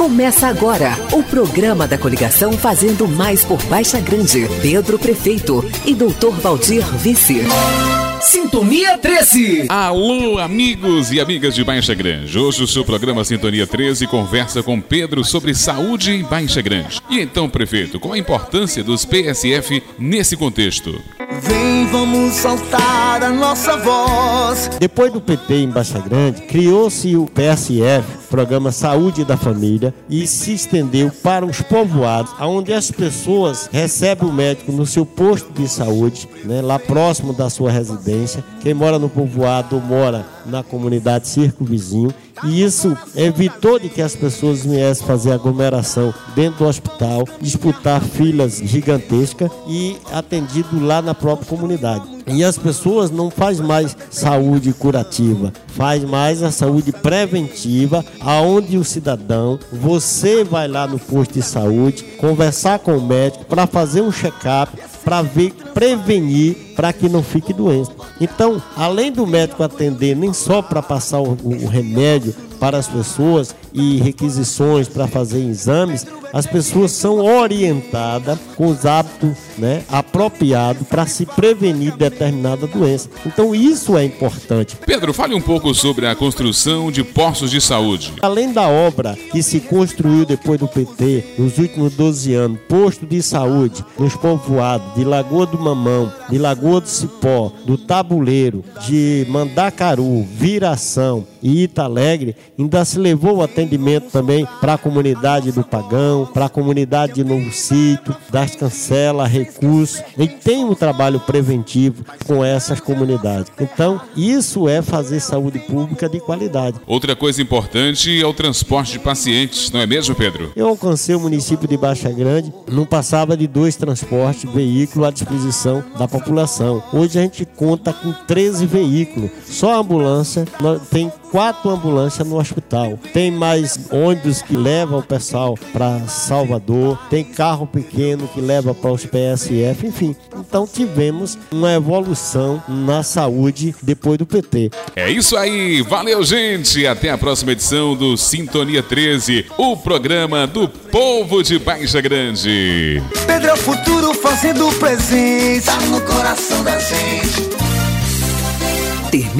Começa agora o programa da coligação Fazendo Mais por Baixa Grande. Pedro Prefeito e Doutor Valdir Vice. Sintonia 13. Alô, amigos e amigas de Baixa Grande. Hoje o seu programa Sintonia 13 conversa com Pedro sobre saúde em Baixa Grande. E então, prefeito, qual a importância dos PSF nesse contexto? Vem, vamos soltar a nossa voz. Depois do PT em Baixa Grande, criou-se o PSF, Programa Saúde da Família, e se estendeu para os povoados, onde as pessoas recebem o médico no seu posto de saúde, né, lá próximo da sua residência. Quem mora no povoado mora na comunidade circunvizinho e isso evitou de que as pessoas viessem fazer aglomeração dentro do hospital, disputar filas gigantescas e atendido lá na própria comunidade. E as pessoas não faz mais saúde curativa, faz mais a saúde preventiva, aonde o cidadão, você vai lá no posto de saúde, conversar com o médico para fazer um check-up, para ver, prevenir, para que não fique doente. Então, além do médico atender nem só para passar o, o remédio para as pessoas e requisições para fazer exames, as pessoas são orientadas com os hábitos né, apropriados para se prevenir determinada doença. Então isso é importante. Pedro, fale um pouco sobre a construção de postos de saúde. Além da obra que se construiu depois do PT nos últimos 12 anos, posto de saúde nos povoados de Lagoa do Mamão, de Lagoa do Cipó, do Tabuleiro, de Mandacaru, Viração e Italegre, ainda se levou o atendimento também para a comunidade do Pagão, para a comunidade de Novo Sítio, das Cancelas, Recursos, e tem um trabalho preventivo com essas comunidades. Então, isso é fazer saúde pública de qualidade. Outra coisa importante é o transporte de pacientes, não é mesmo, Pedro? Eu alcancei o município de Baixa Grande, não passava de dois transportes, veículos à disposição da população. Hoje a gente conta com 13 veículos, só a ambulância tem quatro ambulâncias no hospital. Tem mais ônibus que levam o pessoal para Salvador, tem carro pequeno que leva para os PSF, enfim. Então tivemos uma evolução na saúde depois do PT. É isso aí, valeu gente, até a próxima edição do Sintonia 13, o programa do povo de Baixa Grande. Pedro é o futuro fazendo presente, tá no coração da gente. Termina